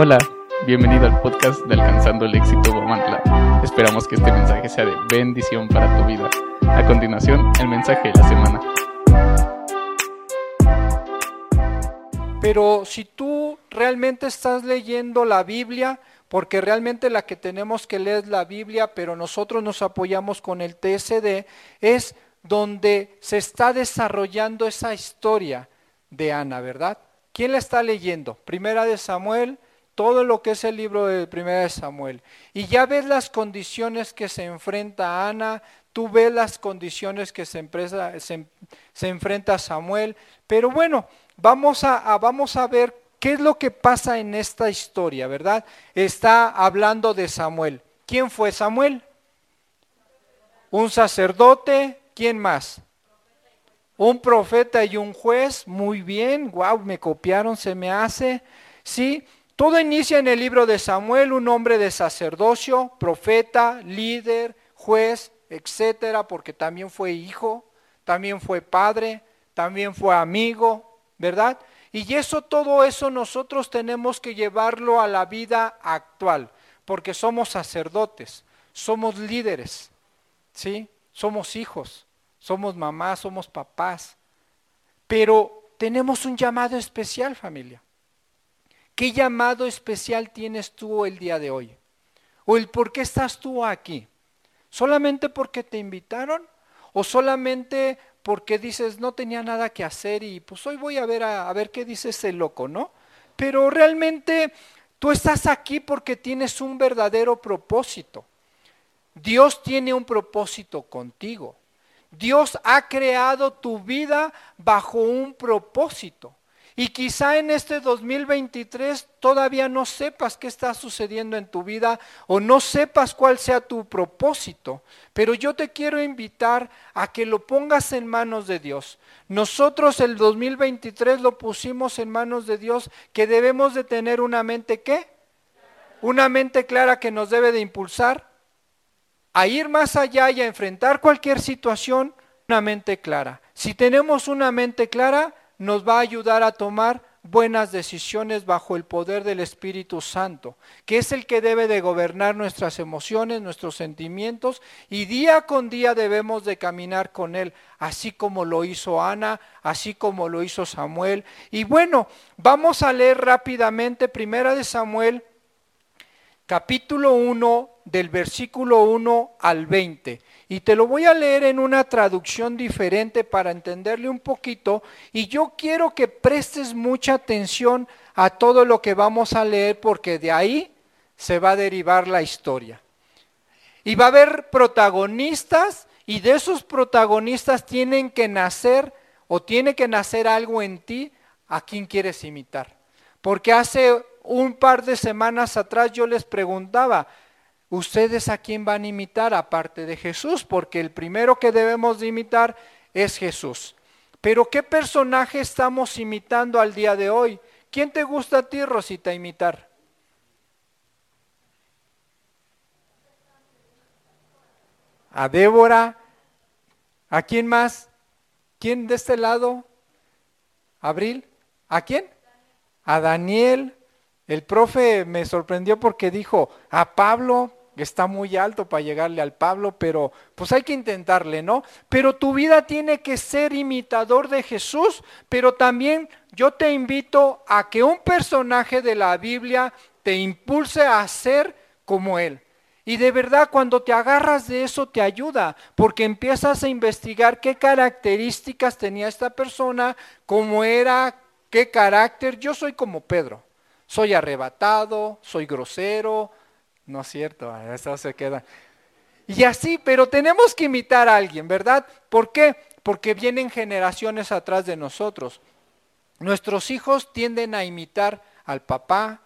Hola, bienvenido al podcast de Alcanzando el Éxito Guamantla. Esperamos que este mensaje sea de bendición para tu vida. A continuación, el mensaje de la semana. Pero si tú realmente estás leyendo la Biblia, porque realmente la que tenemos que leer es la Biblia, pero nosotros nos apoyamos con el TSD, es donde se está desarrollando esa historia de Ana, ¿verdad? ¿Quién la está leyendo? Primera de Samuel, todo lo que es el libro de Primera de Samuel. Y ya ves las condiciones que se enfrenta Ana, tú ves las condiciones que se, se, enfrenta Samuel. Pero bueno, vamos a, vamos a ver qué es lo que pasa en esta historia, ¿verdad? Está hablando de Samuel. ¿Quién fue Samuel? Un sacerdote. ¿Quién más? Un profeta y un juez. Muy bien. Wow, me copiaron, se me hace. Sí. Todo inicia en el libro de Samuel, un hombre de sacerdocio, profeta, líder, juez, etcétera, porque también fue hijo, también fue padre, también fue amigo, ¿verdad? Y eso, todo eso nosotros tenemos que llevarlo a la vida actual, porque somos sacerdotes, somos líderes, ¿sí? Somos hijos, somos mamás, somos papás, pero tenemos un llamado especial, familia. ¿Qué llamado especial tienes tú el día de hoy? ¿O el por qué estás tú aquí? ¿Solamente porque te invitaron? ¿O solamente porque dices no tenía nada que hacer y pues hoy voy a ver a, ver qué dice ese loco, ¿no? Pero realmente tú estás aquí porque tienes un verdadero propósito. Dios tiene un propósito contigo. Dios ha creado tu vida bajo un propósito. Y quizá en este 2023 todavía no sepas qué está sucediendo en tu vida o no sepas cuál sea tu propósito. Pero yo te quiero invitar a que lo pongas en manos de Dios. Nosotros el 2023 lo pusimos en manos de Dios, que debemos de tener una mente qué? Una mente clara que nos debe de impulsar a ir más allá y a enfrentar cualquier situación, una mente clara. Si tenemos una mente clara, nos va a ayudar a tomar buenas decisiones bajo el poder del Espíritu Santo, que es el que debe de gobernar nuestras emociones, nuestros sentimientos, y día con día debemos de caminar con Él, así como lo hizo Ana, así como lo hizo Samuel. Y bueno, vamos a leer rápidamente Primera de Samuel, capítulo 1, del versículo 1 al 20. Y te lo voy a leer en una traducción diferente para entenderle un poquito. Y yo quiero que prestes mucha atención a todo lo que vamos a leer porque de ahí se va a derivar la historia. Y va a haber protagonistas y de esos protagonistas tienen que nacer o tiene que nacer algo en ti a quien quieres imitar. Porque hace un par de semanas atrás yo les preguntaba, ¿Ustedes a quién van a imitar aparte de Jesús? Porque el primero que debemos de imitar es Jesús. Pero ¿qué personaje estamos imitando al día de hoy? ¿Quién te gusta a ti, Rosita, imitar? A Débora. ¿A quién más? ¿Quién de este lado? ¿Abril? ¿A quién? A Daniel. El profe me sorprendió porque dijo, a Pablo, está muy alto para llegarle al Pablo, pero pues hay que intentarle, ¿no? Pero tu vida tiene que ser imitador de Jesús, pero también yo te invito a que un personaje de la Biblia te impulse a ser como él. Y de verdad cuando te agarras de eso te ayuda, porque empiezas a investigar qué características tenía esta persona, cómo era, qué carácter. Yo soy como Pedro, soy arrebatado, soy grosero, no es cierto, eso se queda. Y así, pero tenemos que imitar a alguien, ¿verdad? ¿Por qué? Porque vienen generaciones atrás de nosotros. Nuestros hijos tienden a imitar al papá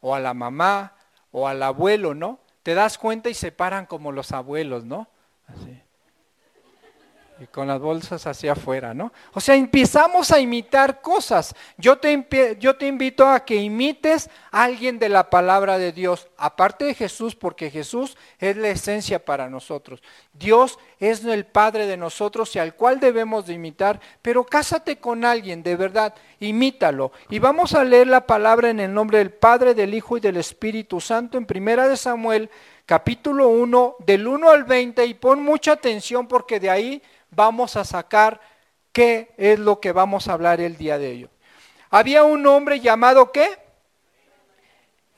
o a la mamá o al abuelo, ¿no? Te das cuenta y se paran como los abuelos, ¿no? Así. Y con las bolsas hacia afuera, ¿no? O sea, empezamos a imitar cosas. Yo te, yo te invito a que imites a alguien de la palabra de Dios, aparte de Jesús, porque Jesús es la esencia para nosotros. Dios es el Padre de nosotros y al cual debemos de imitar, pero cásate con alguien, de verdad, imítalo. Y vamos a leer la palabra en el nombre del Padre, del Hijo y del Espíritu Santo en Primera de Samuel, capítulo 1, del 1 al 20, y pon mucha atención porque de ahí vamos a sacar qué es lo que vamos a hablar el día de hoy. Había un hombre llamado qué?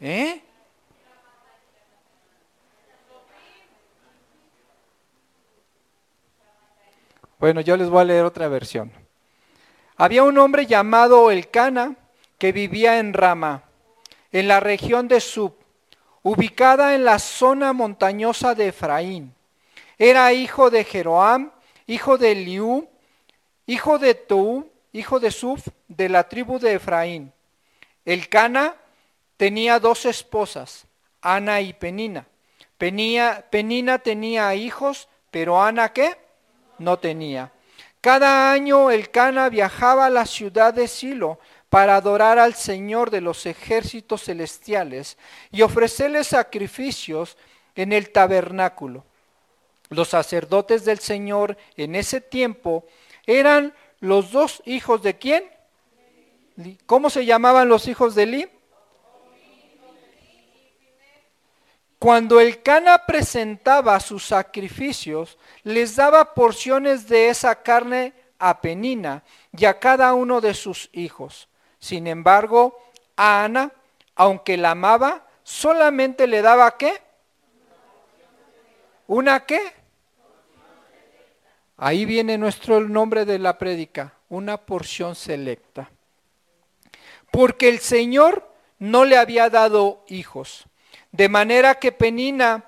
¿Eh? Bueno, yo les voy a leer otra versión. Había un hombre llamado Elcana que vivía en Rama, en la región de Sub, ubicada en la zona montañosa de Efraín. Era hijo de Jeroam, hijo de Liú, hijo de Tou, hijo de Suf, de la tribu de Efraín. El Cana tenía dos esposas, Ana y Penina. Penina tenía hijos, pero Ana qué? No tenía. Cada año el Cana viajaba a la ciudad de Silo para adorar al Señor de los ejércitos celestiales y ofrecerle sacrificios en el tabernáculo. Los sacerdotes del Señor en ese tiempo eran los dos hijos de quién? ¿Cómo se llamaban los hijos de Eli? Cuando el Cana presentaba sus sacrificios, les daba porciones de esa carne a Penina y a cada uno de sus hijos. Sin embargo, a Ana, aunque la amaba, solamente le daba qué? ¿Una qué? Ahí viene nuestro nombre de la prédica, una porción selecta. Porque el Señor no le había dado hijos, de manera que Penina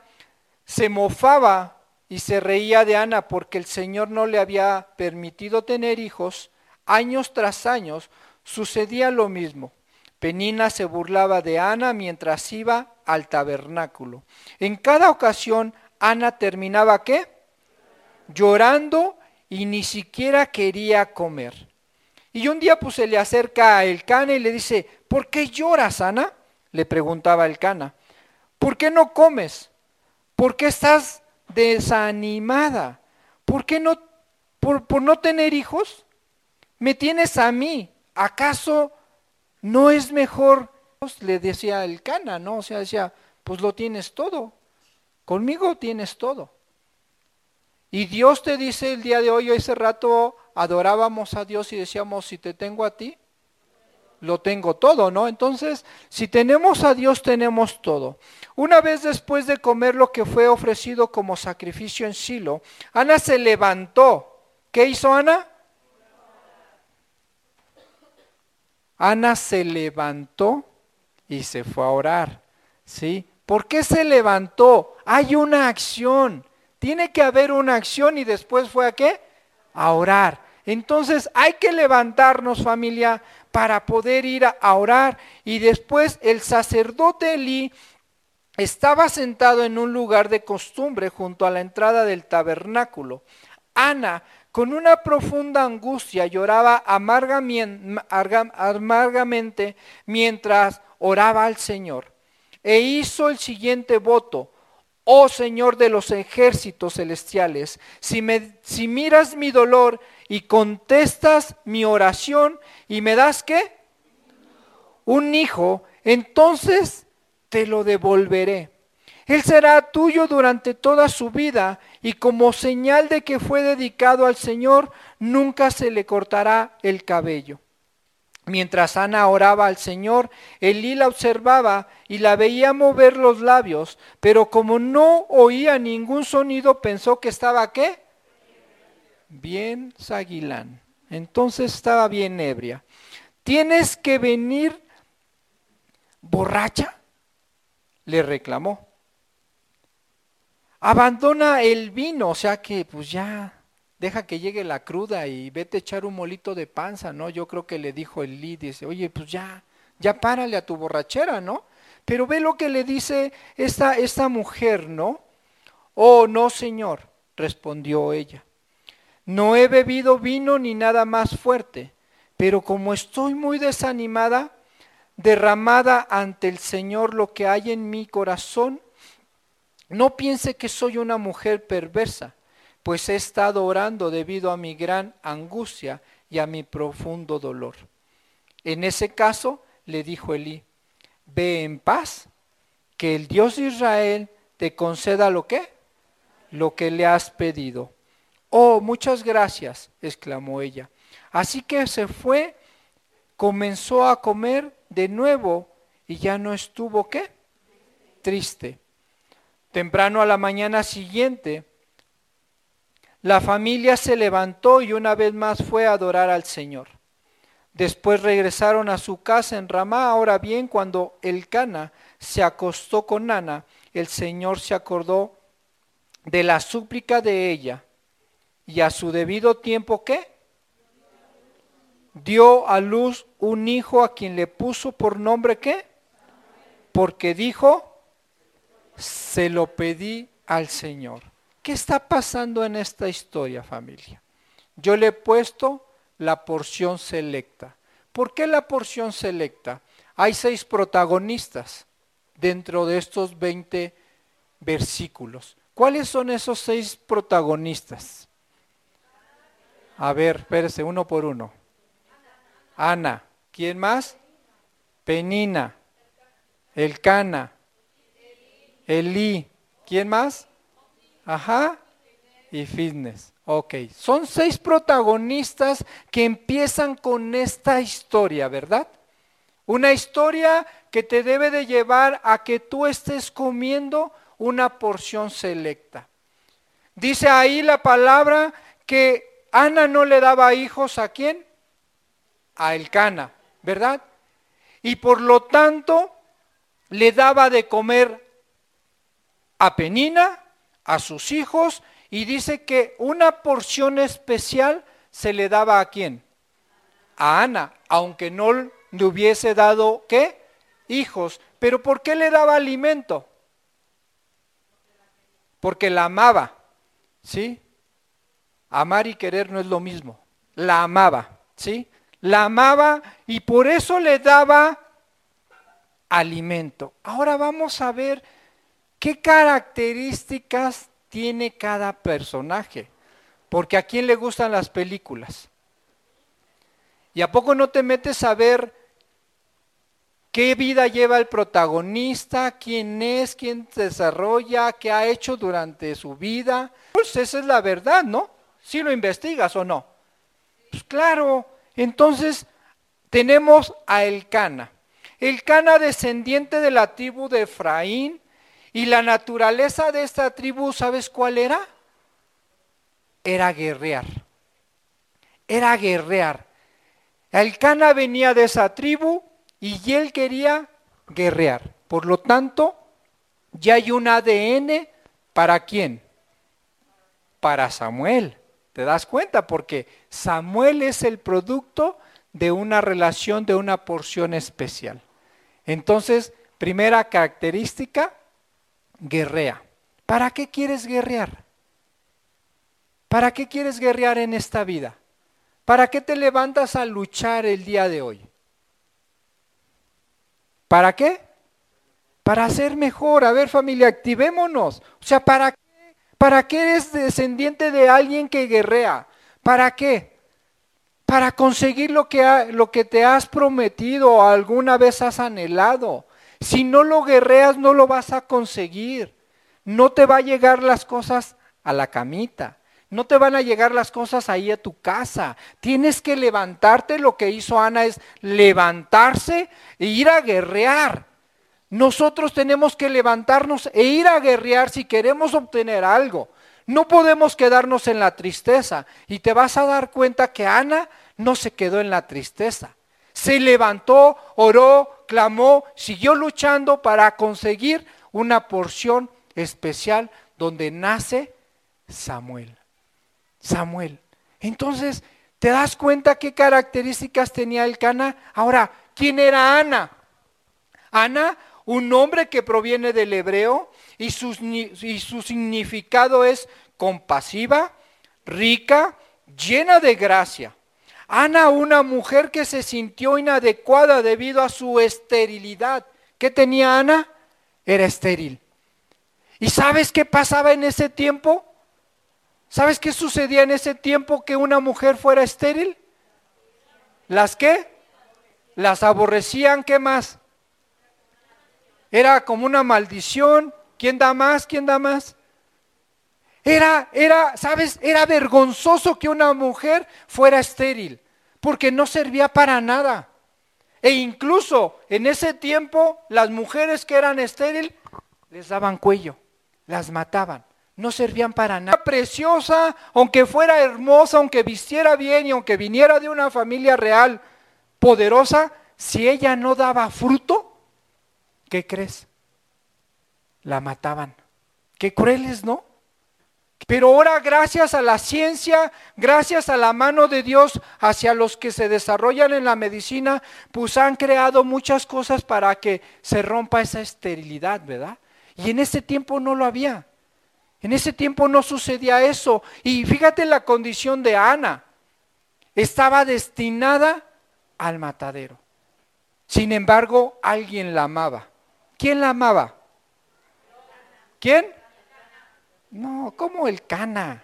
se mofaba y se reía de Ana porque el Señor no le había permitido tener hijos, años tras años sucedía lo mismo. Penina se burlaba de Ana mientras iba al tabernáculo. En cada ocasión Ana terminaba qué? llorando y ni siquiera quería comer. Y un día pues se le acerca a el cana y le dice, ¿por qué lloras, Ana? Le preguntaba el cana. ¿Por qué no comes? ¿Por qué estás desanimada? ¿Por qué no, por, por no tener hijos? Me tienes a mí. ¿Acaso no es mejor? Le decía el cana, ¿no? O sea, decía, pues lo tienes todo. Conmigo tienes todo. Y Dios te dice el día de hoy, ese rato adorábamos a Dios y decíamos, si te tengo a ti, lo tengo todo, ¿no? Entonces, si tenemos a Dios, tenemos todo. Una vez después de comer lo que fue ofrecido como sacrificio en Silo, Ana se levantó. ¿Qué hizo Ana? Ana se levantó y se fue a orar. ¿Sí? ¿Por qué se levantó? Hay una acción. Tiene que haber una acción y después fue a qué? A orar. Entonces hay que levantarnos familia para poder ir a orar. Y después el sacerdote Elí estaba sentado en un lugar de costumbre junto a la entrada del tabernáculo. Ana, con una profunda angustia, lloraba amargamente mientras oraba al Señor. E hizo el siguiente voto oh Señor de los ejércitos celestiales, si, miras mi dolor y contestas mi oración y me das qué? Un hijo, entonces te lo devolveré. Él será tuyo durante toda su vida y como señal de que fue dedicado al Señor, nunca se le cortará el cabello. Mientras Ana oraba al Señor, Elí la observaba y la veía mover los labios, pero como no oía ningún sonido, pensó que estaba qué? Bien saguilán. Entonces estaba bien ebria. ¿Tienes que venir borracha? Le reclamó. Abandona el vino, o sea que pues ya deja que llegue la cruda y vete a echar un molito de panza, ¿no? Yo creo que le dijo el Lee, dice, oye, pues ya, ya párale a tu borrachera, ¿no? Pero ve lo que le dice esta, esta mujer, ¿no? Oh, no, señor, respondió ella. No he bebido vino ni nada más fuerte, pero como estoy muy desanimada, derramada ante el Señor lo que hay en mi corazón, no piense que soy una mujer perversa, pues he estado orando debido a mi gran angustia y a mi profundo dolor. En ese caso le dijo Elí, ve en paz, que el Dios de Israel te conceda lo que, lo que le has pedido. Oh, muchas gracias, exclamó ella. Así que se fue, comenzó a comer de nuevo y ya no estuvo qué? Triste. Temprano a la mañana siguiente, la familia se levantó y una vez más fue a adorar al Señor. Después regresaron a su casa en Ramá. Ahora bien, cuando el Cana se acostó con Ana, el Señor se acordó de la súplica de ella y a su debido tiempo ¿qué? Dio a luz un hijo a quien le puso por nombre ¿qué? Porque dijo, se lo pedí al Señor. ¿Qué está pasando en esta historia, familia? Yo le he puesto la porción selecta. ¿Por qué la porción selecta? Hay seis protagonistas dentro de estos 20 versículos. ¿Cuáles son esos seis protagonistas? A ver, espérese, uno por uno. Ana. ¿Quién más? Penina. Elcana. Elí. ¿Quién más? Ajá. Y Fitness. Ok. Son seis protagonistas que empiezan con esta historia, ¿verdad? Una historia que te debe de llevar a que tú estés comiendo una porción selecta. Dice ahí la palabra que Ana no le daba hijos a quién? A Elcana, ¿verdad? Y por lo tanto le daba de comer a Penina, a sus hijos, y dice que una porción especial se le daba a quién? A Ana, aunque no le hubiese dado qué? Hijos. Pero ¿por qué le daba alimento? Porque la amaba. ¿Sí? Amar y querer no es lo mismo. La amaba, ¿sí? La amaba y por eso le daba alimento. Ahora vamos a ver qué características tiene cada personaje. Porque a quién le gustan las películas. ¿Y a poco no te metes a ver qué vida lleva el protagonista, quién es, quién desarrolla, qué ha hecho durante su vida? Pues esa es la verdad, ¿no? si lo investigas o no? Pues claro, entonces tenemos a Elcana. Elcana descendiente de la tribu de Efraín y la naturaleza de esta tribu, ¿sabes cuál era? Era guerrear. Era guerrear. Elcana venía de esa tribu y él quería guerrear. Por lo tanto, ya hay un ADN para quién? Para Samuel. ¿Te das cuenta? Porque Samuel es el producto de una relación, de una porción especial. Entonces, primera característica, guerrea. ¿Para qué quieres guerrear? ¿Para qué quieres guerrear en esta vida? ¿Para qué te levantas a luchar el día de hoy? ¿Para qué? Para ser mejor. A ver familia, activémonos. O sea, ¿para ¿Para qué eres descendiente de alguien que guerrea? ¿Para qué? Para conseguir lo que, lo que te has prometido o alguna vez has anhelado. Si no lo guerreas, no lo vas a conseguir. No te va a llegar las cosas a la camita. No te van a llegar las cosas ahí a tu casa. Tienes que levantarte. Lo que hizo Ana es levantarse e ir a guerrear. Nosotros tenemos que levantarnos e ir a guerrear si queremos obtener algo. No podemos quedarnos en la tristeza. Y te vas a dar cuenta que Ana no se quedó en la tristeza. Se levantó, oró, clamó, siguió luchando para conseguir una porción especial donde nace Samuel. Samuel. Entonces, ¿te das cuenta qué características tenía el Cana? Ahora, ¿quién era Ana? Ana un nombre que proviene del hebreo y su, y su significado es compasiva, rica, llena de gracia. Ana, una mujer que se sintió inadecuada debido a su esterilidad. ¿Qué tenía Ana? Era estéril. ¿Y sabes qué pasaba en ese tiempo? ¿Sabes qué sucedía en ese tiempo que una mujer fuera estéril? ¿Las qué? Las aborrecían, ¿qué más? Era como una maldición. ¿Quién da más? ¿Quién da más? Era, era, ¿sabes? Era vergonzoso que una mujer fuera estéril, porque no servía para nada. E incluso en ese tiempo las mujeres que eran estéril les daban cuello, las mataban, no servían para nada. Preciosa, aunque fuera hermosa, aunque vistiera bien y aunque viniera de una familia real poderosa, si ella no daba fruto, ¿qué crees? La mataban. Qué crueles, ¿no? Pero ahora gracias a la ciencia, gracias a la mano de Dios hacia los que se desarrollan en la medicina, pues han creado muchas cosas para que se rompa esa esterilidad, ¿verdad? Y en ese tiempo no lo había. En ese tiempo no sucedía eso. Y fíjate la condición de Ana. Estaba destinada al matadero. Sin embargo, alguien la amaba. ¿Quién la amaba? ¿Quién? No, ¿cómo el cana?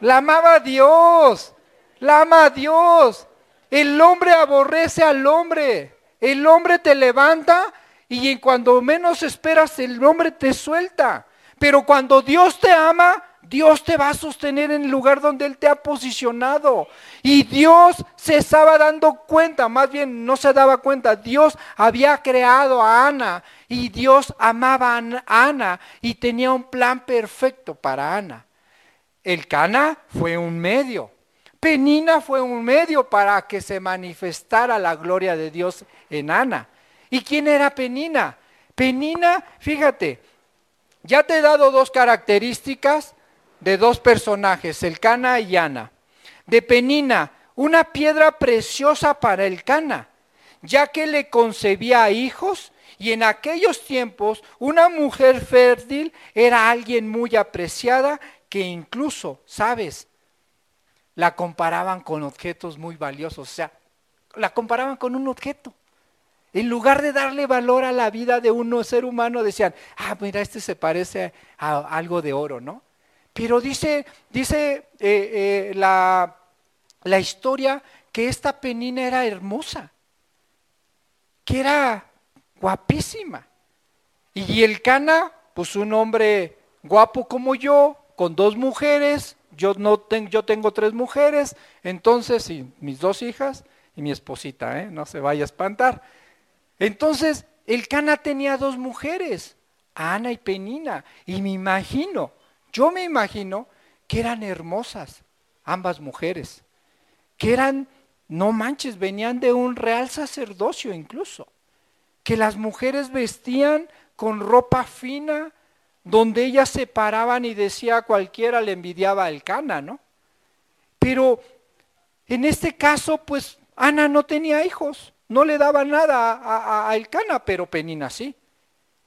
La amaba Dios, la ama a Dios. El hombre aborrece al hombre. El hombre te levanta y cuando menos esperas el hombre te suelta. Pero cuando Dios te ama, Dios te va a sostener en el lugar donde Él te ha posicionado. Y Dios se estaba dando cuenta, más bien no se daba cuenta, Dios había creado a Ana y Dios amaba a Ana y tenía un plan perfecto para Ana. El Cana fue un medio. Penina fue un medio para que se manifestara la gloria de Dios en Ana. ¿Y quién era Penina? Penina, fíjate, ya te he dado dos características de dos personajes, el Cana y Ana. De Penina, una piedra preciosa para el Cana, ya que le concebía hijos y en aquellos tiempos una mujer fértil era alguien muy apreciada que incluso, ¿sabes? La comparaban con objetos muy valiosos, o sea, la comparaban con un objeto. En lugar de darle valor a la vida de un ser humano, decían, ah, mira, este se parece a algo de oro, ¿no? Pero dice, dice eh, eh, la, la historia que esta penina era hermosa, que era guapísima. Y el Cana, pues un hombre guapo como yo, con dos mujeres, yo, no tengo, yo tengo tres mujeres, entonces, y mis dos hijas y mi esposita, ¿eh? no se vaya a espantar. Entonces, el Cana tenía dos mujeres, Ana y Penina, y me imagino yo me imagino que eran hermosas, ambas mujeres, que eran, no manches, venían de un real sacerdocio incluso, que las mujeres vestían con ropa fina, donde ellas se paraban y decía cualquiera le envidiaba al Cana, ¿no? Pero en este caso, pues Ana no tenía hijos, no le daba nada a, a, a pero Penina sí,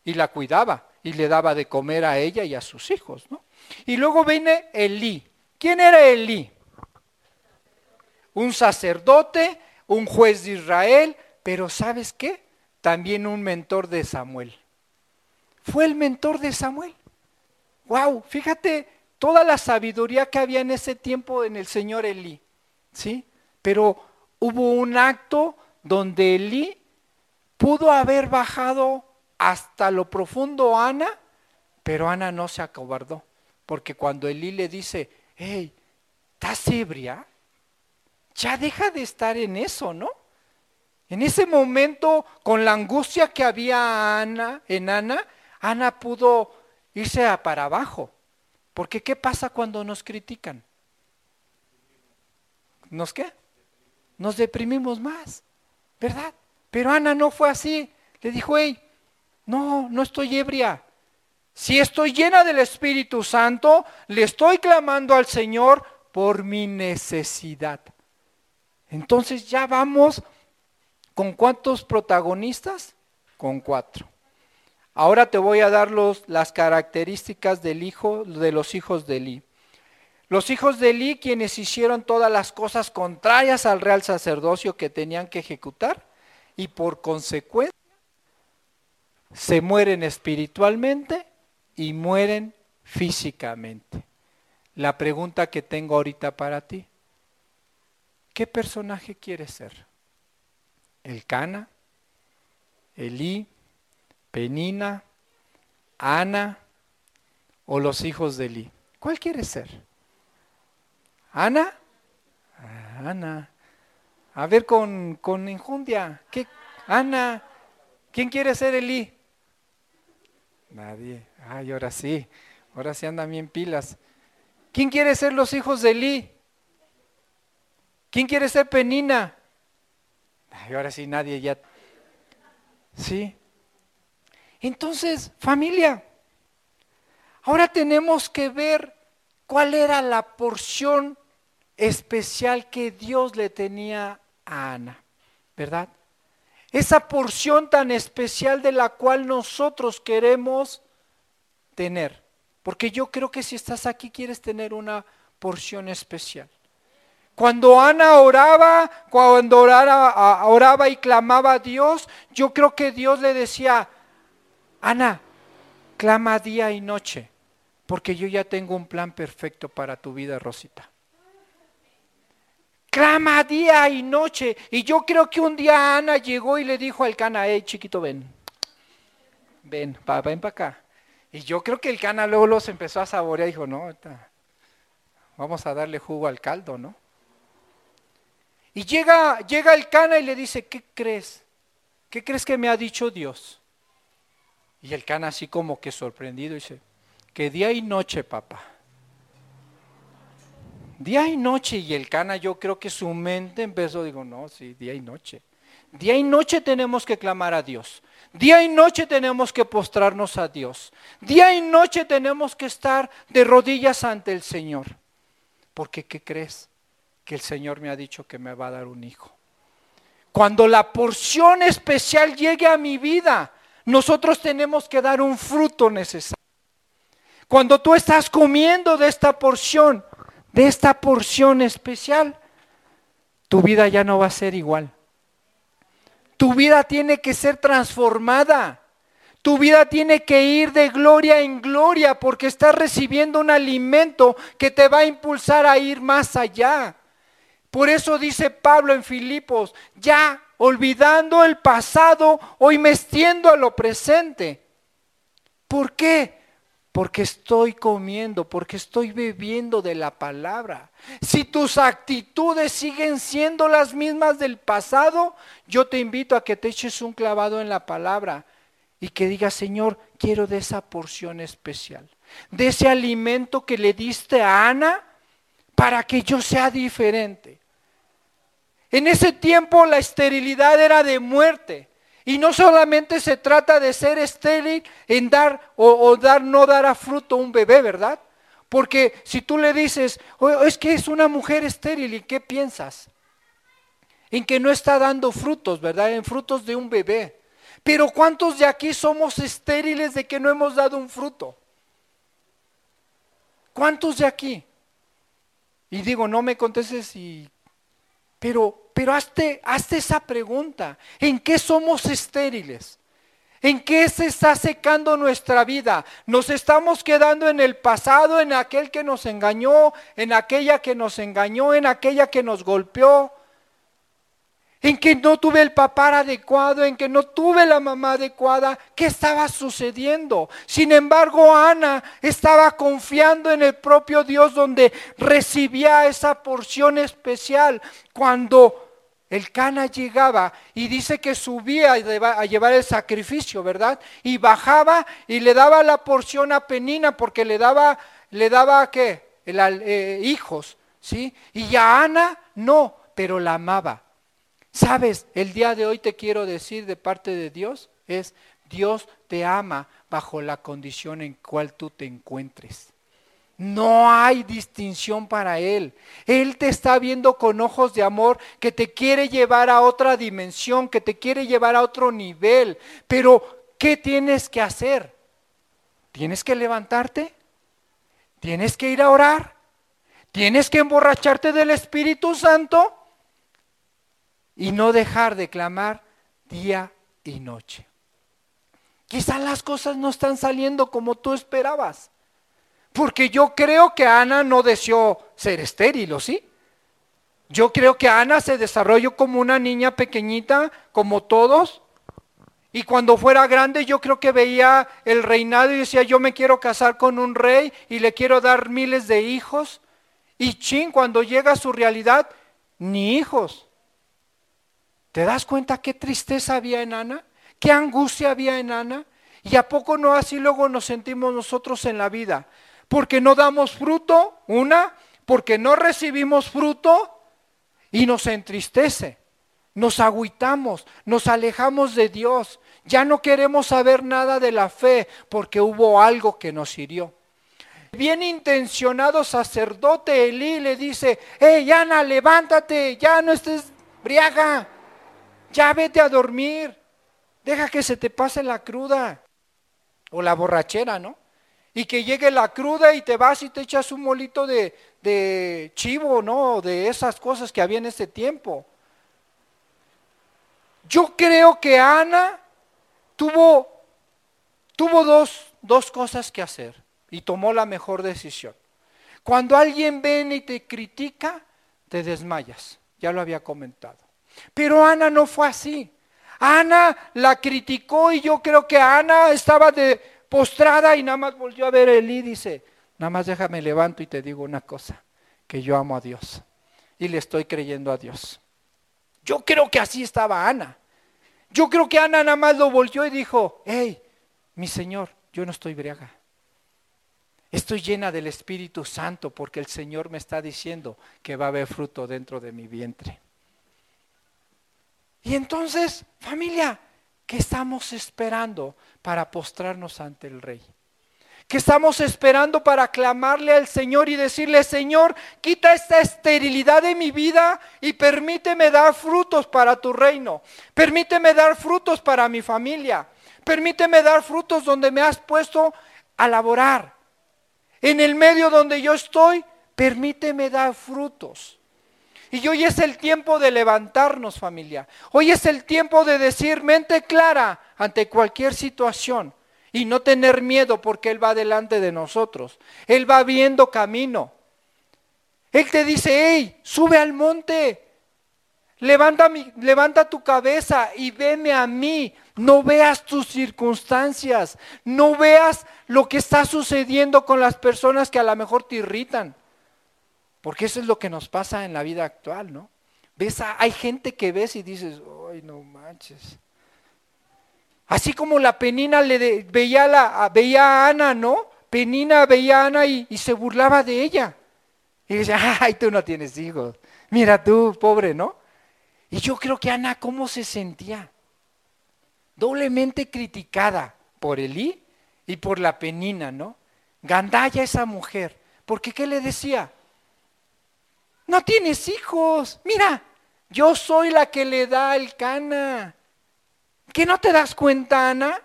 y la cuidaba y le daba de comer a ella y a sus hijos, ¿no? Y luego viene Elí. ¿Quién era Elí? Un sacerdote, un juez de Israel, pero ¿sabes qué? También un mentor de Samuel. Fue el mentor de Samuel. Wow, fíjate toda la sabiduría que había en ese tiempo en el Señor Elí. ¿Sí? Pero hubo un acto donde Elí pudo haber bajado hasta lo profundo Ana, pero Ana no se acobardó. Porque cuando Elí le dice, hey, ¿estás ebria? Ya deja de estar en eso, ¿no? En ese momento, con la angustia que había Ana, en Ana, Ana pudo irse a para abajo. Porque ¿qué pasa cuando nos critican? ¿Nos qué? Nos deprimimos más, ¿verdad? Pero Ana no fue así. Le dijo, hey, no, no estoy ebria. Si estoy llena del Espíritu Santo, le estoy clamando al Señor por mi necesidad. Entonces ya vamos con cuántos protagonistas? Con cuatro. Ahora te voy a dar los, las características del hijo, de los hijos de Eli. Los hijos de Eli, quienes hicieron todas las cosas contrarias al real sacerdocio que tenían que ejecutar, y por consecuencia se mueren espiritualmente y mueren físicamente. La pregunta que tengo ahorita para ti, ¿qué personaje quieres ser? ¿El Cana? ¿Elí? ¿Penina? ¿Ana? ¿O los hijos de Elí? ¿Cuál quieres ser? ¿Ana? Ah, Ana. A ver con, con injundia. ¿Qué? Ana. ¿Quién quiere ser Elí? Nadie. Ay, ahora sí. Ahora sí andan bien pilas. ¿Quién quiere ser los hijos de Elí? ¿Quién quiere ser Penina? Ay, ahora sí nadie ya. Sí. Entonces, familia, ahora tenemos que ver cuál era la porción especial que Dios le tenía a Ana, ¿verdad? Esa porción tan especial de la cual nosotros queremos tener. Porque yo creo que si estás aquí quieres tener una porción especial. Cuando Ana oraba, cuando oraba, oraba y clamaba a Dios, yo creo que Dios le decía, Ana, clama día y noche, porque yo ya tengo un plan perfecto para tu vida, Rosita clama día y noche. Y yo creo que un día Ana llegó y le dijo al cana, hey chiquito, ven, ven, ven para acá. Y yo creo que el cana luego los empezó a saborear y dijo, no, vamos a darle jugo al caldo, ¿no? Y llega, llega el cana y le dice, ¿qué crees? ¿Qué crees que me ha dicho Dios? Y el cana así como que sorprendido dice, que día y noche, papá. Día y noche, y el cana yo creo que su mente empezó, digo, no, sí, día y noche. Día y noche tenemos que clamar a Dios. Día y noche tenemos que postrarnos a Dios. Día y noche tenemos que estar de rodillas ante el Señor. Porque, ¿qué crees? Que el Señor me ha dicho que me va a dar un hijo. Cuando la porción especial llegue a mi vida, nosotros tenemos que dar un fruto necesario. Cuando tú estás comiendo de esta porción, de esta porción especial, tu vida ya no va a ser igual. Tu vida tiene que ser transformada. Tu vida tiene que ir de gloria en gloria porque estás recibiendo un alimento que te va a impulsar a ir más allá. Por eso dice Pablo en Filipos, ya olvidando el pasado, hoy me extiendo a lo presente. ¿Por qué? Porque estoy comiendo, porque estoy bebiendo de la palabra. Si tus actitudes siguen siendo las mismas del pasado, yo te invito a que te eches un clavado en la palabra y que digas, Señor, quiero de esa porción especial, de ese alimento que le diste a Ana para que yo sea diferente. En ese tiempo la esterilidad era de muerte. Y no solamente se trata de ser estéril en dar o, dar no dar a fruto un bebé, ¿verdad? Porque si tú le dices, es que es una mujer estéril, ¿y qué piensas? En que no está dando frutos, ¿verdad? En frutos de un bebé. Pero ¿cuántos de aquí somos estériles de que no hemos dado un fruto? ¿Cuántos de aquí? Y digo, no me contestes y... Pero pero hazte, hazte esa pregunta. ¿En qué somos estériles? ¿En qué se está secando nuestra vida? ¿Nos estamos quedando en el pasado, en aquel que nos engañó, en aquella que nos engañó, en aquella que nos golpeó? En que no tuve el papá adecuado, en que no tuve la mamá adecuada. ¿Qué estaba sucediendo? Sin embargo, Ana estaba confiando en el propio Dios donde recibía esa porción especial cuando el Cana llegaba y dice que subía a llevar el sacrificio, ¿verdad? Y bajaba y le daba la porción a Penina porque le daba, le daba ¿qué? Eh, hijos, ¿sí? Y a Ana no, pero la amaba. Sabes, el día de hoy te quiero decir de parte de Dios es, Dios te ama bajo la condición en cual tú te encuentres. No hay distinción para Él. Él te está viendo con ojos de amor que te quiere llevar a otra dimensión, que te quiere llevar a otro nivel. Pero, ¿qué tienes que hacer? ¿Tienes que levantarte? ¿Tienes que ir a orar? Tienes que emborracharte del Espíritu Santo y no dejar de clamar día y noche. Quizás las cosas no están saliendo como tú esperabas. Porque yo creo que Ana no deseó ser estéril, ¿o sí? Yo creo que Ana se desarrolló como una niña pequeñita, como todos. Y cuando fuera grande yo creo que veía el reinado y decía, yo me quiero casar con un rey y le quiero dar miles de hijos. Y chin, cuando llega a su realidad, ni hijos. ¿Te das cuenta qué tristeza había en Ana? ¿Qué angustia había en Ana? ¿Y a poco no así luego nos sentimos nosotros en la vida? Porque no damos fruto, una, porque no recibimos fruto y nos entristece, nos agüitamos, nos alejamos de Dios, ya no queremos saber nada de la fe porque hubo algo que nos hirió. Bien intencionado sacerdote Elí le dice, hey Ana, levántate, ya no estés briaga, ya vete a dormir, deja que se te pase la cruda o la borrachera, ¿no? y que llegue la cruda y te vas y te echas un molito de, chivo, ¿no? De esas cosas que había en ese tiempo. Yo creo que Ana tuvo, tuvo dos, dos cosas que hacer y tomó la mejor decisión. Cuando alguien viene y te critica, te desmayas. Ya lo había comentado. Pero Ana no fue así. Ana la criticó y yo creo que Ana estaba de, postrada y nada más volvió a ver a Elí y dice, nada más déjame levanto y te digo una cosa, que yo amo a Dios y le estoy creyendo a Dios. Yo creo que así estaba Ana. Yo creo que Ana nada más lo volvió y dijo, hey, mi Señor, yo no estoy briaga. Estoy llena del Espíritu Santo porque el Señor me está diciendo que va a haber fruto dentro de mi vientre. Y entonces, familia, ¿qué estamos esperando para postrarnos ante el Rey. Que estamos esperando para clamarle al Señor y decirle, Señor, quita esta esterilidad de mi vida y permíteme dar frutos para tu reino. Permíteme dar frutos para mi familia. Permíteme dar frutos donde me has puesto a laborar. En el medio donde yo estoy, permíteme dar frutos. Y hoy es el tiempo de levantarnos familia. Hoy es el tiempo de decir mente clara ante cualquier situación y no tener miedo porque Él va delante de nosotros. Él va viendo camino. Él te dice, hey, sube al monte. Levanta, mi, levanta tu cabeza y veme a mí. No veas tus circunstancias. No veas lo que está sucediendo con las personas que a lo mejor te irritan. Porque eso es lo que nos pasa en la vida actual, ¿no? Ves hay gente que ves y dices, ay, no manches. Así como la Penina le veía, la, a Ana, ¿no? Penina veía a Ana y, se burlaba de ella. Y decía, ay, tú no tienes hijos. Mira tú, pobre, ¿no? Y yo creo que Ana, ¿cómo se sentía? Doblemente criticada por Elí y por la Penina, ¿no? Gandaya esa mujer. Porque ¿qué le decía? No tienes hijos. Mira, yo soy la que le da el cana. ¿Qué no te das cuenta, Ana?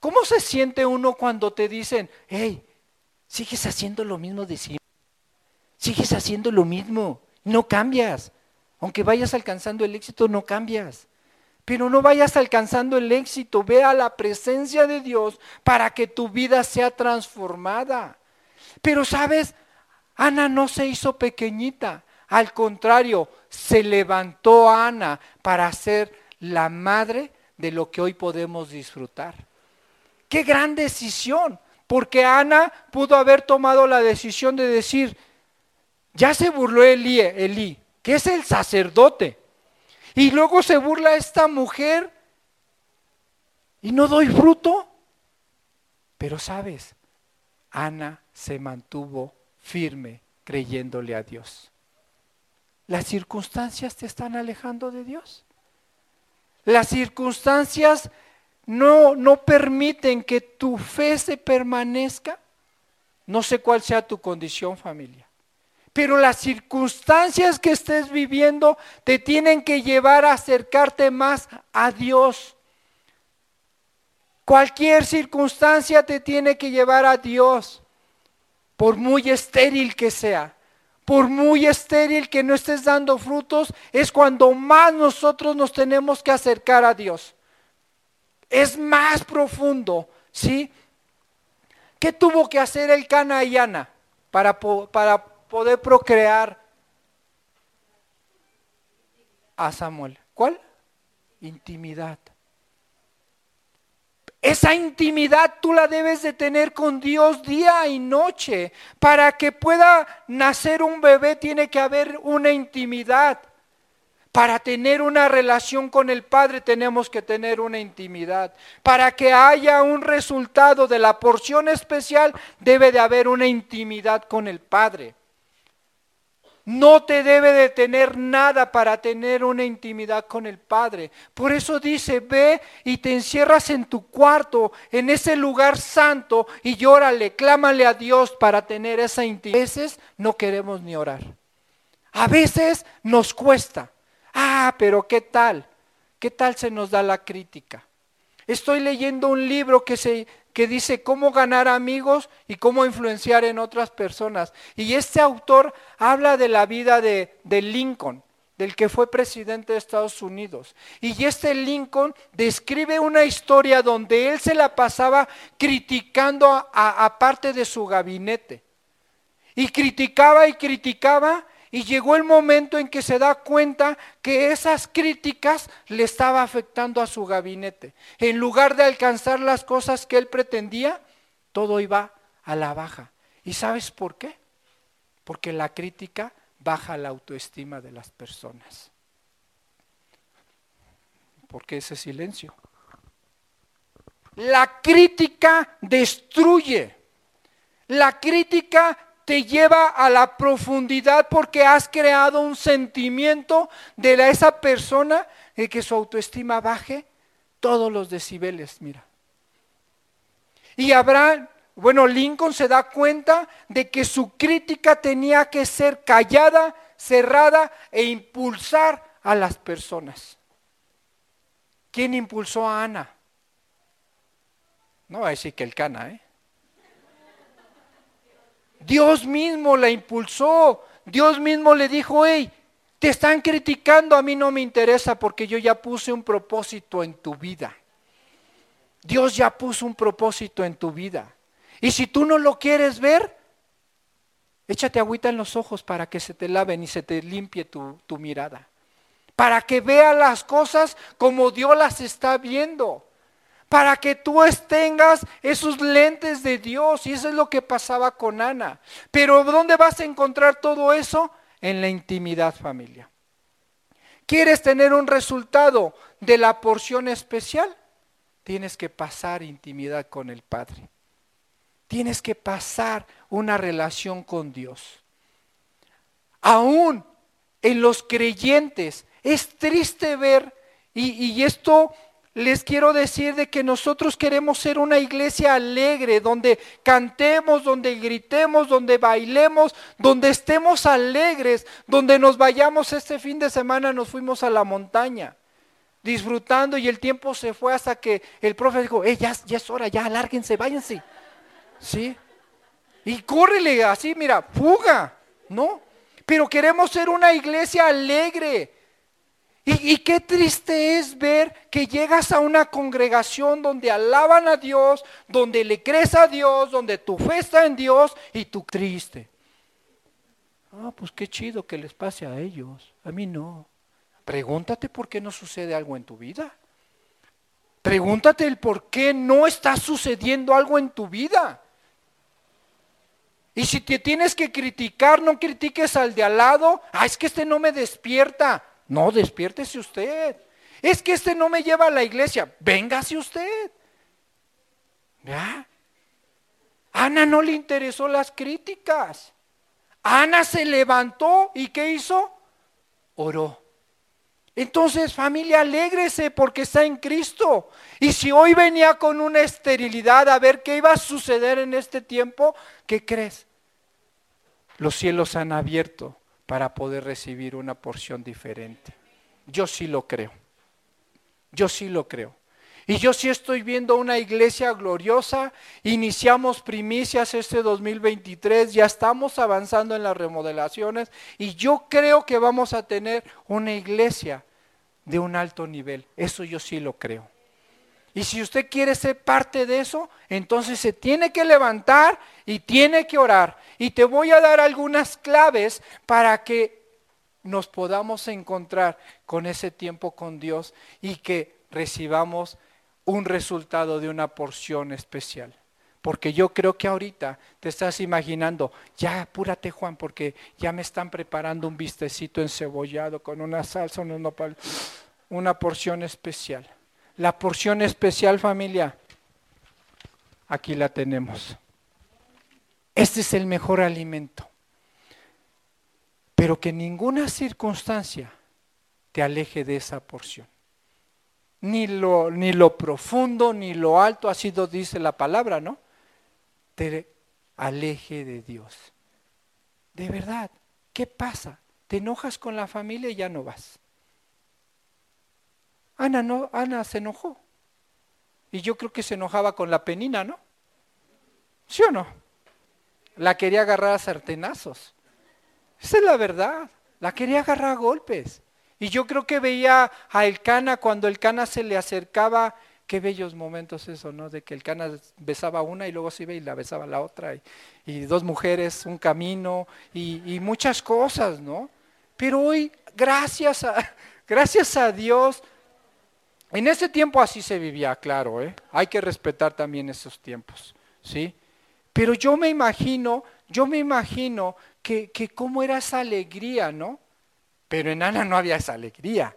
¿Cómo se siente uno cuando te dicen, hey, sigues haciendo lo mismo de siempre? Sigues haciendo lo mismo, no cambias. Aunque vayas alcanzando el éxito, no cambias. Pero no vayas alcanzando el éxito, ve a la presencia de Dios para que tu vida sea transformada. Pero sabes, Ana no se hizo pequeñita, al contrario, se levantó Ana para ser la madre de lo que hoy podemos disfrutar. Qué gran decisión, porque Ana pudo haber tomado la decisión de decir, ya se burló Elí, Elí, que es el sacerdote, y luego se burla esta mujer y no doy fruto. Pero sabes, Ana se mantuvo firme creyéndole a Dios. ¿Las circunstancias te están alejando de Dios? Las circunstancias no, no permiten que tu fe se permanezca. No sé cuál sea tu condición familia. Pero las circunstancias que estés viviendo te tienen que llevar a acercarte más a Dios. Cualquier circunstancia te tiene que llevar a Dios por muy estéril que sea, por muy estéril que no estés dando frutos, es cuando más nosotros nos tenemos que acercar a Dios. Es más profundo, ¿sí? ¿Qué tuvo que hacer el Cana y Ana para, para poder procrear a Samuel? ¿Cuál? Intimidad. Esa intimidad tú la debes de tener con Dios día y noche. Para que pueda nacer un bebé tiene que haber una intimidad. Para tener una relación con el Padre tenemos que tener una intimidad. Para que haya un resultado de la porción especial debe de haber una intimidad con el Padre. No te debe de tener nada para tener una intimidad con el Padre. Por eso dice, ve y te encierras en tu cuarto, en ese lugar santo, y llórale, clámale a Dios para tener esa intimidad. A veces no queremos ni orar. A veces nos cuesta. Ah, pero ¿qué tal? ¿Qué tal se nos da la crítica? Estoy leyendo un libro que se que dice cómo ganar amigos y cómo influenciar en otras personas. Y este autor habla de la vida de, Lincoln, del que fue presidente de Estados Unidos. Y este Lincoln describe una historia donde él se la pasaba criticando a parte de su gabinete. Y criticaba y criticaba y llegó el momento en que se da cuenta que esas críticas le estaba afectando a su gabinete. En lugar de alcanzar las cosas que él pretendía, todo iba a la baja. ¿Y sabes por qué? Porque la crítica baja la autoestima de las personas. ¿Por qué ese silencio? La crítica destruye. La crítica te lleva a la profundidad porque has creado un sentimiento de esa persona de que su autoestima baje todos los decibeles, mira. Y Abraham, bueno, Lincoln se da cuenta de que su crítica tenía que ser callada, cerrada e impulsar a las personas. ¿Quién impulsó a Ana? No va a decir que el cana, ¿eh? Dios mismo la impulsó. Dios mismo le dijo, hey, te están criticando, a mí no me interesa porque yo ya puse un propósito en tu vida. Dios ya puso un propósito en tu vida. Y si tú no lo quieres ver, échate agüita en los ojos para que se te laven y se te limpie tu, mirada. Para que vea las cosas como Dios las está viendo para que tú tengas esos lentes de Dios. Y eso es lo que pasaba con Ana. Pero ¿dónde vas a encontrar todo eso? En la intimidad familia. ¿Quieres tener un resultado de la porción especial? Tienes que pasar intimidad con el Padre. Tienes que pasar una relación con Dios. Aún en los creyentes es triste ver, y, y esto les quiero decir de que nosotros queremos ser una iglesia alegre, donde cantemos, donde gritemos, donde bailemos, donde estemos alegres, donde nos vayamos este fin de semana, nos fuimos a la montaña, disfrutando y el tiempo se fue hasta que el profe dijo, eh, ya, ya es hora, ya alárguense, váyanse. ¿Sí? Y córrele así, mira, fuga, ¿no? Pero queremos ser una iglesia alegre, y, qué triste es ver que llegas a una congregación donde alaban a Dios, donde le crees a Dios, donde tu fe está en Dios y tú triste. Ah, pues qué chido que les pase a ellos. A mí no. Pregúntate por qué no sucede algo en tu vida. Pregúntate el por qué no está sucediendo algo en tu vida. Y si te tienes que criticar, no critiques al de al lado. Ah, es que este no me despierta. No, despiértese usted. Es que este no me lleva a la iglesia. Véngase usted. ¿Ya? Ana no le interesó las críticas. Ana se levantó y ¿qué hizo? Oró. Entonces, familia, alégrese porque está en Cristo. Y si hoy venía con una esterilidad a ver qué iba a suceder en este tiempo, ¿qué crees? Los cielos han abierto para poder recibir una porción diferente. Yo sí lo creo. Yo sí lo creo. Y yo sí estoy viendo una iglesia gloriosa. Iniciamos primicias este 2023, ya estamos avanzando en las remodelaciones y yo creo que vamos a tener una iglesia de un alto nivel. Eso yo sí lo creo. Y si usted quiere ser parte de eso, entonces se tiene que levantar y tiene que orar. Y te voy a dar algunas claves para que nos podamos encontrar con ese tiempo con Dios y que recibamos un resultado de una porción especial. Porque yo creo que ahorita te estás imaginando, ya apúrate Juan, porque ya me están preparando un vistecito encebollado con una salsa, una, una porción especial. La porción especial familia, aquí la tenemos. Este es el mejor alimento. Pero que ninguna circunstancia te aleje de esa porción ni lo, ni lo profundo, ni lo alto, así lo dice la palabra, ¿no? Te aleje de Dios. De verdad, ¿qué pasa? ¿Te enojas con la familia y ya no vas? Ana, no, Ana se enojó. Y yo creo que se enojaba con la penina, ¿no? ¿Sí o no? La quería agarrar a sartenazos. Esa es la verdad. La quería agarrar a golpes. Y yo creo que veía a Elcana cuando Elcana se le acercaba, qué bellos momentos eso, ¿no? De que Elcana besaba una y luego se iba y la besaba la otra, y, dos mujeres, un camino, y, muchas cosas, ¿no? Pero hoy, gracias a, gracias a Dios, en ese tiempo así se vivía, claro, ¿eh? Hay que respetar también esos tiempos, ¿sí? Pero yo me imagino, yo me imagino que, que cómo era esa alegría, ¿no? Pero en Ana no había esa alegría.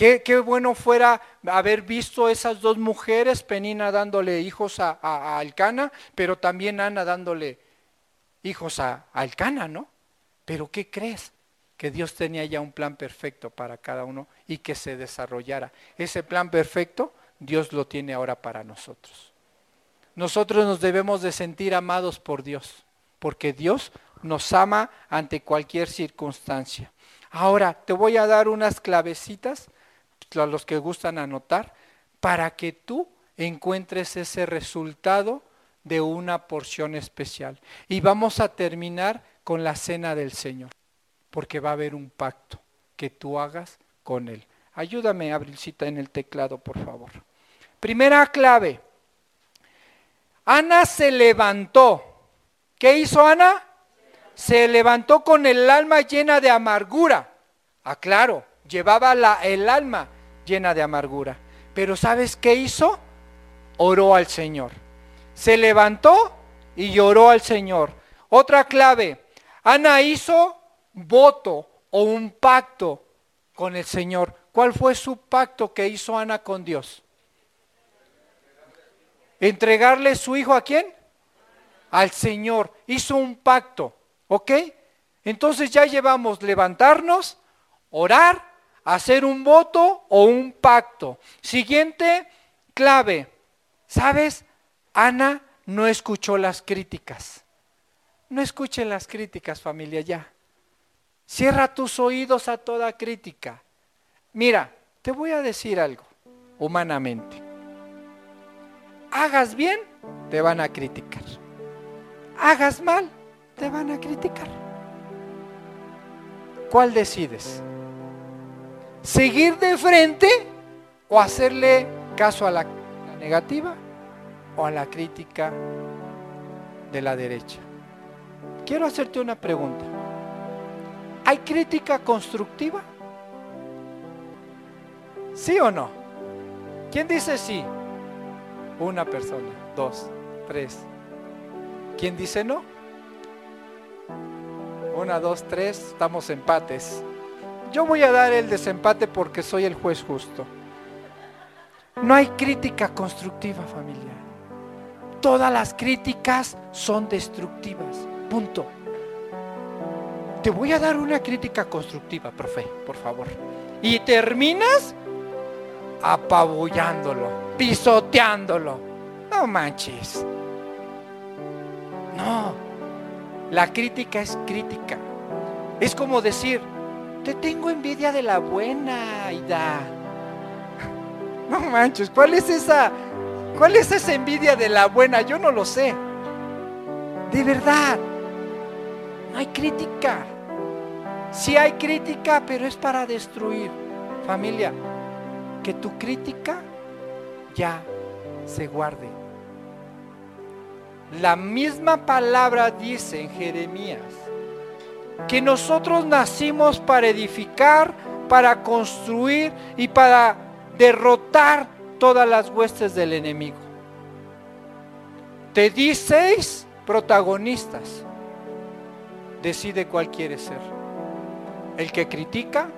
Qué, bueno fuera haber visto esas dos mujeres, Penina dándole hijos a, Alcana, pero también Ana dándole hijos a, a Alcana, ¿no? Pero ¿qué crees? Que Dios tenía ya un plan perfecto para cada uno y que se desarrollara. Ese plan perfecto Dios lo tiene ahora para nosotros. Nosotros nos debemos de sentir amados por Dios, porque Dios nos ama ante cualquier circunstancia. Ahora, te voy a dar unas clavecitas, a los que gustan anotar, para que tú encuentres ese resultado de una porción especial. Y vamos a terminar con la cena del Señor, porque va a haber un pacto que tú hagas con Él. Ayúdame, Abrilcita, en el teclado, por favor. Primera clave. Ana se levantó. ¿Qué hizo Ana? se levantó con el alma llena de amargura. Aclaro, ah, llevaba la, el alma llena de amargura. Pero ¿sabes qué hizo? Oró al Señor. Se levantó y lloró al Señor. Otra clave, Ana hizo voto o un pacto con el Señor. ¿Cuál fue su pacto que hizo Ana con Dios? Entregarle su hijo a quién? Al Señor. Hizo un pacto. ¿Ok? Entonces ya llevamos levantarnos, orar, hacer un voto o un pacto. Siguiente clave. ¿Sabes? Ana no escuchó las críticas. No escuchen las críticas, familia, ya. Cierra tus oídos a toda crítica. Mira, te voy a decir algo, humanamente. Hagas bien, te van a criticar. Hagas mal, te van a criticar. ¿Cuál decides? ¿Seguir de frente o hacerle caso a la, negativa o a la crítica de la derecha? Quiero hacerte una pregunta. ¿Hay crítica constructiva? ¿Sí o no? ¿Quién dice sí? Una persona, dos, tres. ¿Quién dice no? Una, dos, tres, estamos empates. Yo voy a dar el desempate porque soy el juez justo. No hay crítica constructiva, familia. Todas las críticas son destructivas. Punto. Te voy a dar una crítica constructiva, profe, por favor. Y terminas apabullándolo, pisoteándolo. No manches. No. La crítica es crítica. Es como decir, te tengo envidia de la buena, Ida. No manches, ¿cuál es esa cuál es esa envidia de la buena? Yo no lo sé. De verdad. No hay crítica. Sí hay crítica, pero es para destruir. Familia, que tu crítica ya se guarde. La misma palabra dice en Jeremías que nosotros nacimos para edificar, para construir y para derrotar todas las huestes del enemigo. Te di seis protagonistas. Decide cuál quieres ser. El que critica,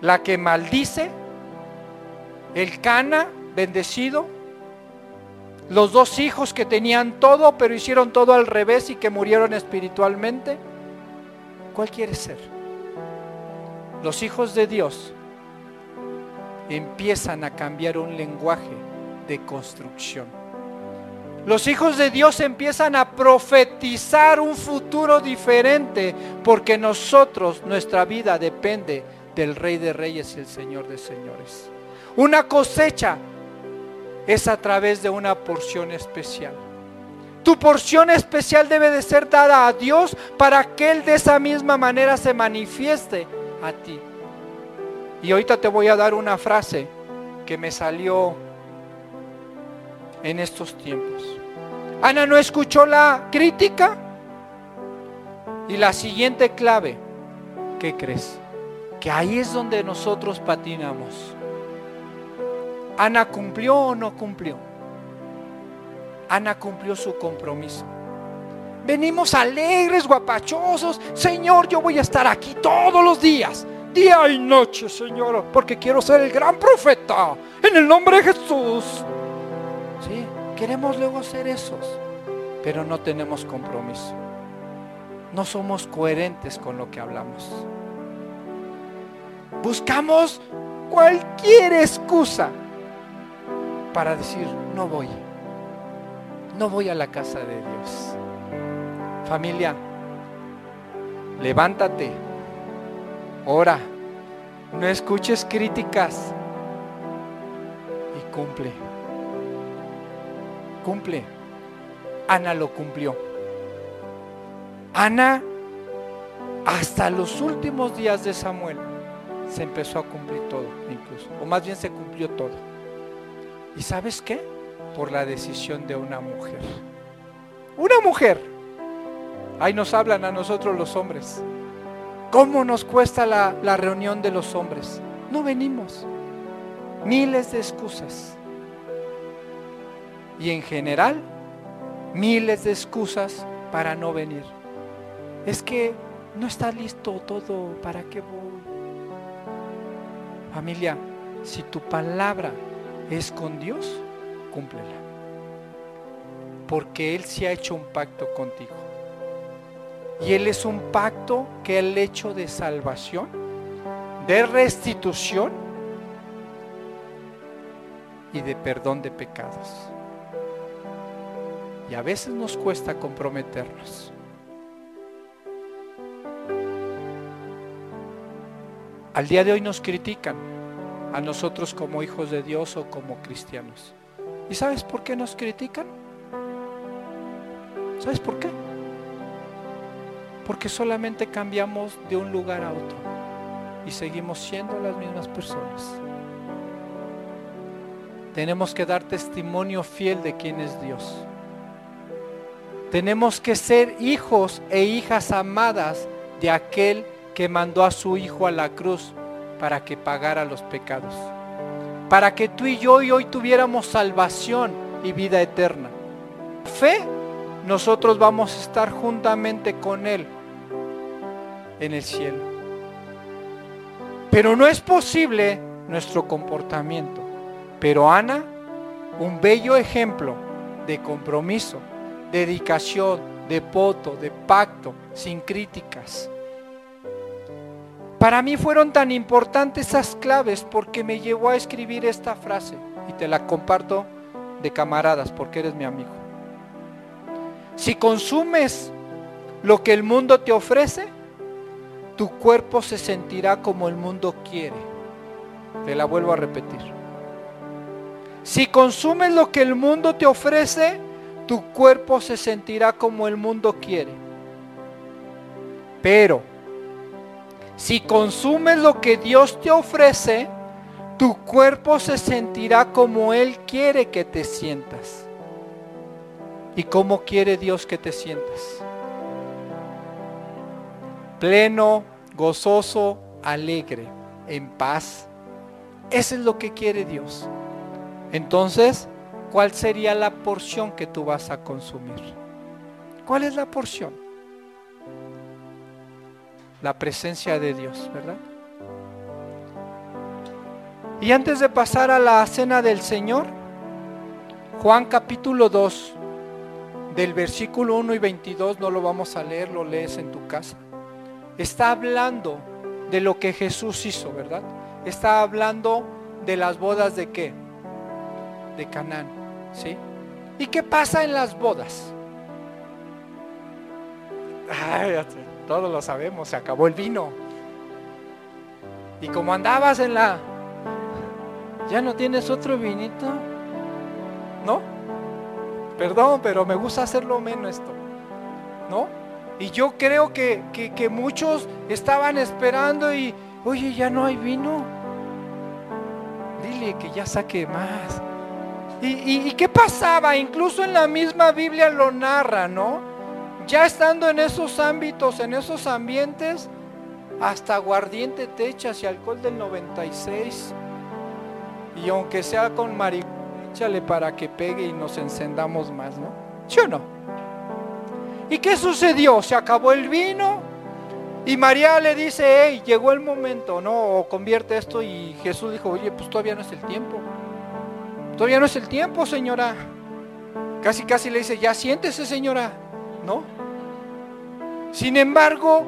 la que maldice, el cana bendecido, los dos hijos que tenían todo pero hicieron todo al revés y que murieron espiritualmente. ¿Cuál quieres ser? Los hijos de Dios empiezan a cambiar un lenguaje de construcción. Los hijos de Dios empiezan a profetizar un futuro diferente porque nosotros, nuestra vida depende del Rey de Reyes y el Señor de Señores. Una cosecha es a través de una porción especial. Tu porción especial debe de ser dada a Dios para que Él de esa misma manera se manifieste a ti. Y ahorita te voy a dar una frase que me salió en estos tiempos. Ana no escuchó la crítica. Y la siguiente clave, ¿qué crees? Que ahí es donde nosotros patinamos. Ana cumplió o no cumplió. Ana cumplió su compromiso. Venimos alegres, guapachosos. Señor, yo voy a estar aquí todos los días, día y noche, Señor, porque quiero ser el gran profeta. En el nombre de Jesús. Sí, queremos luego ser esos, pero no tenemos compromiso. No somos coherentes con lo que hablamos. Buscamos cualquier excusa para decir, no voy. No voy a la casa de Dios. Familia, levántate, ora, no escuches críticas y cumple. Cumple. Ana lo cumplió. Ana, hasta los últimos días de Samuel, se empezó a cumplir todo, incluso. O más bien se cumplió todo. ¿Y sabes qué? Por la decisión de una mujer. Una mujer. Ahí nos hablan a nosotros los hombres. ¿Cómo nos cuesta la, la reunión de los hombres? No venimos. Miles de excusas. Y en general, miles de excusas para no venir. Es que no está listo todo, ¿para qué voy? Familia, si tu palabra es con Dios, cúmplela. Porque Él se ha hecho un pacto contigo. Y Él es un pacto que el hecho de salvación, de restitución y de perdón de pecados. Y a veces nos cuesta comprometernos. Al día de hoy nos critican a nosotros como hijos de Dios o como cristianos. ¿Y sabes por qué nos critican? ¿Sabes por qué? Porque solamente cambiamos de un lugar a otro y seguimos siendo las mismas personas. Tenemos que dar testimonio fiel de quién es Dios. Tenemos que ser hijos e hijas amadas de aquel que mandó a su Hijo a la cruz para que pagara los pecados. Para que tú y yo hoy tuviéramos salvación y vida eterna. Fe, nosotros vamos a estar juntamente con Él en el cielo. Pero no es posible nuestro comportamiento. Pero Ana, un bello ejemplo de compromiso, dedicación, de voto, de pacto, sin críticas. Para mí fueron tan importantes esas claves porque me llevó a escribir esta frase y te la comparto de camaradas porque eres mi amigo. Si consumes lo que el mundo te ofrece, tu cuerpo se sentirá como el mundo quiere. Te la vuelvo a repetir. Si consumes lo que el mundo te ofrece, tu cuerpo se sentirá como el mundo quiere. Pero si consumes lo que Dios te ofrece, tu cuerpo se sentirá como Él quiere que te sientas. ¿Y cómo quiere Dios que te sientas? Pleno, gozoso, alegre, en paz. Eso es lo que quiere Dios. Entonces, ¿cuál sería la porción que tú vas a consumir? ¿Cuál es la porción? La presencia de Dios, ¿verdad? Y antes de pasar a la cena del Señor, Juan capítulo 2, del versículo 1 y 22, no lo vamos a leer, lo lees en tu casa. Está hablando de lo que Jesús hizo, ¿verdad? Está hablando de las bodas de qué? De Canaán, ¿sí? ¿Y qué pasa en las bodas? Ay, todos lo sabemos, se acabó el vino. Y como andabas en la... ¿Ya no tienes otro vinito? ¿No? Perdón, pero me gusta hacerlo menos esto. ¿No? Y yo creo que, que, muchos estaban esperando y, oye, ya no hay vino. Dile que ya saque más. ¿Y, y, qué pasaba? Incluso en la misma Biblia lo narra, ¿no? Ya estando en esos ámbitos, en esos ambientes, hasta aguardiente te echas y alcohol del 96. Y aunque sea con marihuana, échale para que pegue y nos encendamos más, ¿no? ¿Sí o no? ¿Y qué sucedió? Se acabó el vino y María le dice, hey, llegó el momento, ¿no? O convierte esto y Jesús dijo, oye, pues todavía no es el tiempo. Todavía no es el tiempo, señora. Casi, casi le dice, ya siéntese, señora, ¿no? Sin embargo,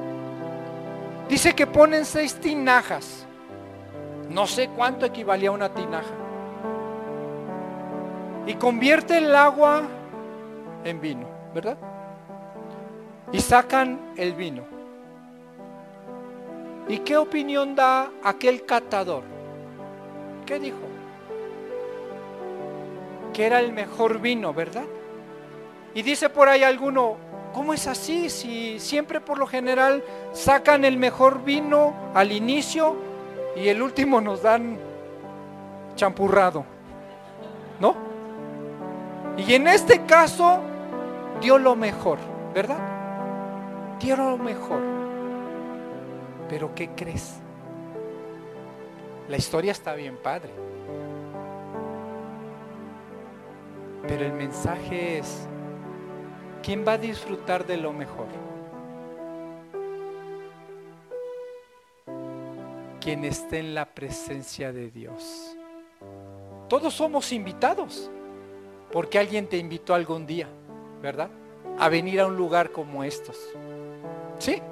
dice que ponen seis tinajas. No sé cuánto equivalía a una tinaja. Y convierte el agua en vino, ¿verdad? Y sacan el vino. ¿Y qué opinión da aquel catador? ¿Qué dijo? Que era el mejor vino, ¿verdad? Y dice por ahí alguno, ¿cómo es así? Si siempre por lo general sacan el mejor vino al inicio y el último nos dan champurrado, ¿no? Y en este caso dio lo mejor, ¿verdad? Dio lo mejor. Pero ¿qué crees? La historia está bien padre. Pero el mensaje es, ¿quién va a disfrutar de lo mejor? quien esté en la presencia de Dios. Todos somos invitados, porque alguien te invitó algún día, ¿verdad? A venir a un lugar como estos. ¿Sí?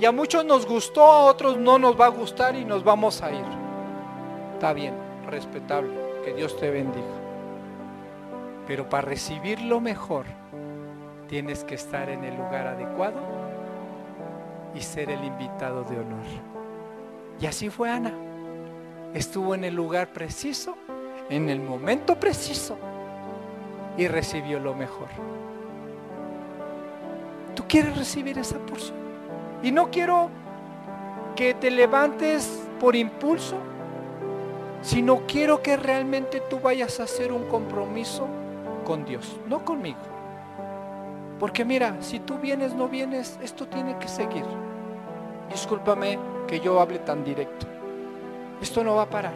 Y a muchos nos gustó, a otros no nos va a gustar y nos vamos a ir. Está bien, respetable, que Dios te bendiga. Pero para recibir lo mejor, tienes que estar en el lugar adecuado y ser el invitado de honor. Y así fue Ana. Estuvo en el lugar preciso, en el momento preciso y recibió lo mejor. ¿Tú quieres recibir esa porción? Y no quiero que te levantes por impulso, sino quiero que realmente tú vayas a hacer un compromiso con Dios, no conmigo. Porque mira, si tú vienes, no vienes, esto tiene que seguir. Discúlpame que yo hable tan directo. Esto no va a parar.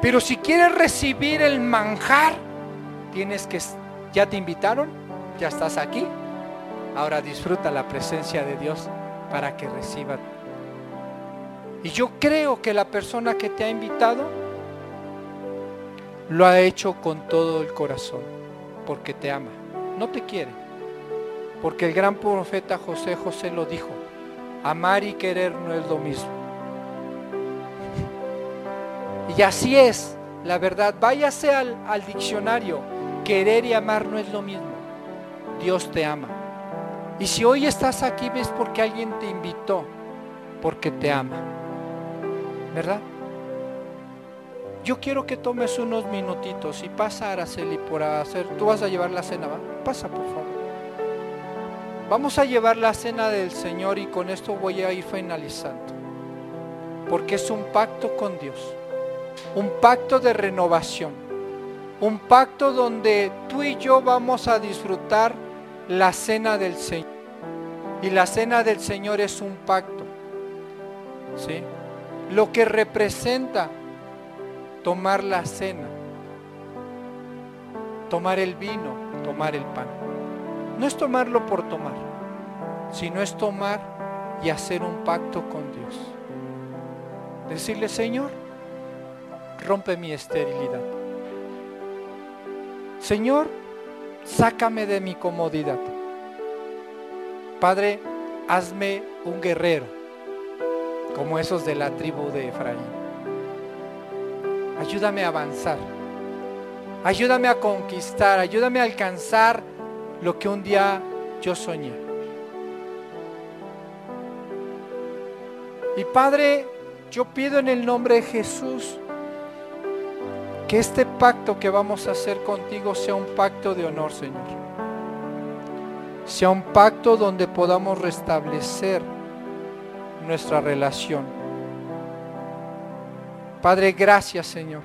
Pero si quieres recibir el manjar, tienes que, ya te invitaron, ya estás aquí. Ahora disfruta la presencia de Dios para que reciba. Y yo creo que la persona que te ha invitado lo ha hecho con todo el corazón, porque te ama, no te quiere. Porque el gran profeta José José lo dijo, Amar y querer no es lo mismo. Y así es, la verdad. Váyase al, al diccionario. Querer y amar no es lo mismo. Dios te ama. Y si hoy estás aquí, ves porque alguien te invitó, porque te ama. ¿Verdad? yo quiero que tomes unos minutitos y pasa Araceli por hacer, tú vas a llevar la cena, ¿va? Pasa por favor. Vamos a llevar la cena del Señor y con esto voy a ir finalizando. Porque es un pacto con Dios, un pacto de renovación, un pacto donde tú y yo vamos a disfrutar la cena del Señor. Y la cena del Señor es un pacto. ¿Sí? Lo que representa tomar la cena, tomar el vino, tomar el pan. No es tomarlo por tomar, sino es tomar y hacer un pacto con Dios. Decirle, Señor, rompe mi esterilidad. Señor, sácame de mi comodidad. Padre, hazme un guerrero, como esos de la tribu de Efraín. Ayúdame a avanzar. Ayúdame a conquistar. Ayúdame a alcanzar lo que un día yo soñé. Y Padre, yo pido en el nombre de Jesús que este pacto que vamos a hacer contigo sea un pacto de honor, Señor. Sea un pacto donde podamos restablecer nuestra relación Padre, gracias Señor.